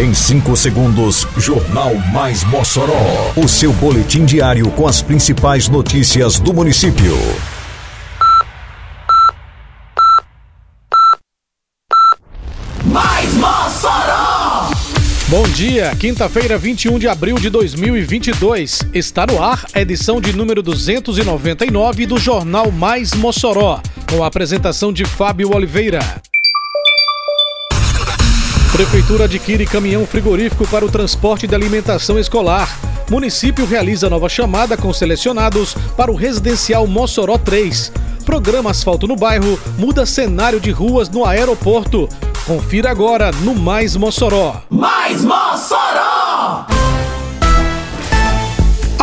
Em 5 segundos, Jornal Mais Mossoró. O seu boletim diário com as principais notícias do município. Mais Mossoró! Bom dia, quinta-feira, 21 de abril de 2022. Está no ar a edição de número 299 do Jornal Mais Mossoró, com a apresentação de Fábio Oliveira. Prefeitura adquire caminhão frigorífico para o transporte de alimentação escolar. Município realiza nova chamada com selecionados para o residencial Mossoró 3. Programa Asfalto no Bairro muda cenário de ruas no aeroporto. Confira agora no Mais Mossoró. Mais Mossoró!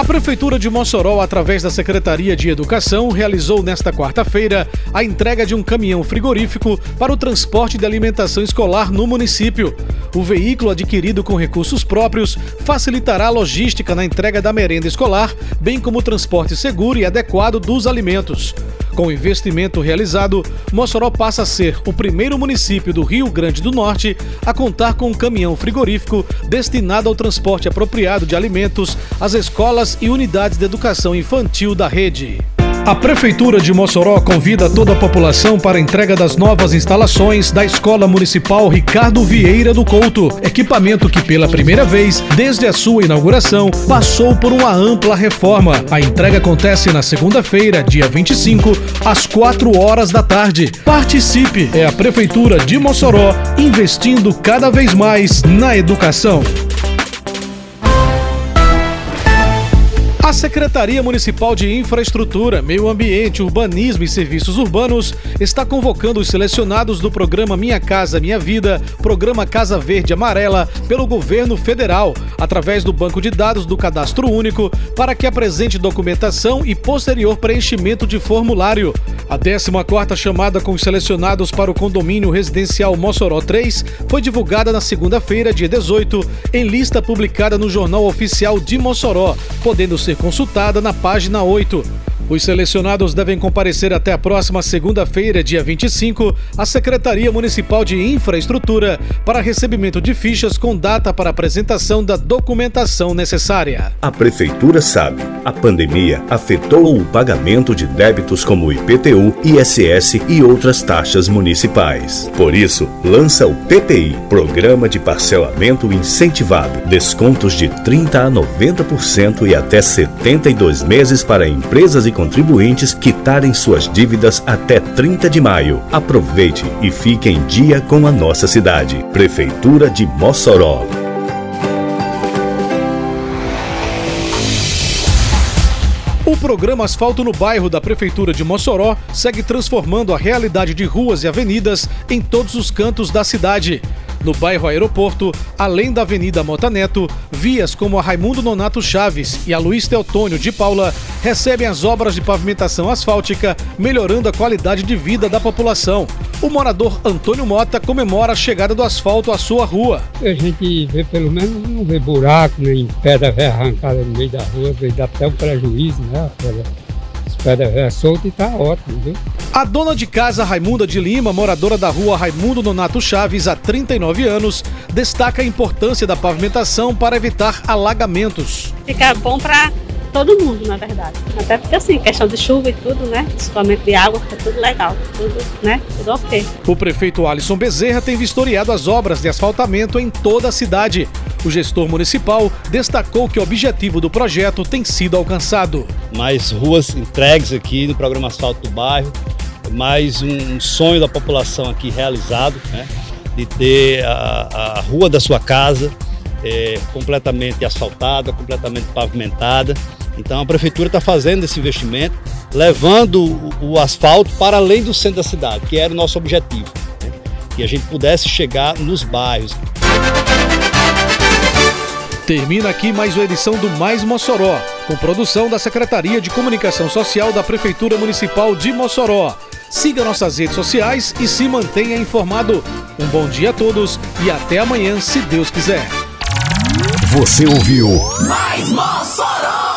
Prefeitura de Mossoró, através da Secretaria de Educação, realizou nesta quarta-feira a entrega de um caminhão frigorífico para o transporte de alimentação escolar no município. O veículo, adquirido com recursos próprios, facilitará a logística na entrega da merenda escolar, bem como o transporte seguro e adequado dos alimentos. Com o investimento realizado, Mossoró passa a ser o primeiro município do Rio Grande do Norte a contar com um caminhão frigorífico destinado ao transporte apropriado de alimentos às escolas e unidades de educação infantil da rede. A Prefeitura de Mossoró convida toda a população para a entrega das novas instalações da Escola Municipal Ricardo Vieira do Couto, equipamento que pela primeira vez, desde a sua inauguração, passou por uma ampla reforma. A entrega acontece na segunda-feira, dia 25, às 4 horas da tarde. Participe! É a Prefeitura de Mossoró investindo cada vez mais na educação. A Secretaria Municipal de Infraestrutura, Meio Ambiente, Urbanismo e Serviços Urbanos está convocando os selecionados do programa Minha Casa Minha Vida, programa Casa Verde Amarela, pelo governo federal, através do banco de dados do Cadastro Único, para que apresente documentação e posterior preenchimento de formulário. A 14ª chamada com os selecionados para o condomínio residencial Mossoró 3 foi divulgada na segunda-feira, dia 18, em lista publicada no Jornal Oficial de Mossoró, podendo ser consultada na página 8. Os selecionados devem comparecer até a próxima segunda-feira, dia 25, à Secretaria Municipal de Infraestrutura para recebimento de fichas com data para apresentação da documentação necessária. A Prefeitura sabe, a pandemia afetou o pagamento de débitos como IPTU, ISS e outras taxas municipais. Por isso, lança o PPI, Programa de Parcelamento Incentivado, descontos de 30 a 90% e até 72 meses para empresas e contribuintes quitarem suas dívidas até 30 de maio. Aproveite e fique em dia com a nossa cidade. Prefeitura de Mossoró. O programa Asfalto no Bairro da Prefeitura de Mossoró segue transformando a realidade de ruas e avenidas em todos os cantos da cidade. No bairro Aeroporto, além da Avenida Mota Neto, vias como a Raimundo Nonato Chaves e a Luiz Teotônio de Paula recebem as obras de pavimentação asfáltica, melhorando a qualidade de vida da população. O morador Antônio Mota comemora a chegada do asfalto à sua rua. A gente vê pelo menos não vê buraco, nem pedra arrancada no meio da rua, dá até um prejuízo, né? Pedra é solta e tá ótimo, viu? A dona de casa Raimunda de Lima, moradora da rua Raimundo Nonato Chaves há 39 anos, destaca a importância da pavimentação para evitar alagamentos. Fica bom para todo mundo, na verdade. Até porque assim, questão de chuva e tudo, né? Escoamento de água, fica tudo legal, tudo, né? Tudo ok. O prefeito Alisson Bezerra tem vistoriado as obras de asfaltamento em toda a cidade. O gestor municipal destacou que o objetivo do projeto tem sido alcançado. Mais ruas entregues aqui no programa Asfalto do Bairro, mais um sonho da população aqui realizado, né? de ter a, a rua da sua casa é, completamente asfaltada, completamente pavimentada. Então a prefeitura está fazendo esse investimento, levando o, o, asfalto para além do centro da cidade, que era o nosso objetivo, né? que a gente pudesse chegar nos bairros. Termina aqui mais uma edição do Mais Mossoró, com produção da Secretaria de Comunicação Social da Prefeitura Municipal de Mossoró. Siga nossas redes sociais e se mantenha informado. Um bom dia a todos e até amanhã, se Deus quiser. Você ouviu Mais Mossoró!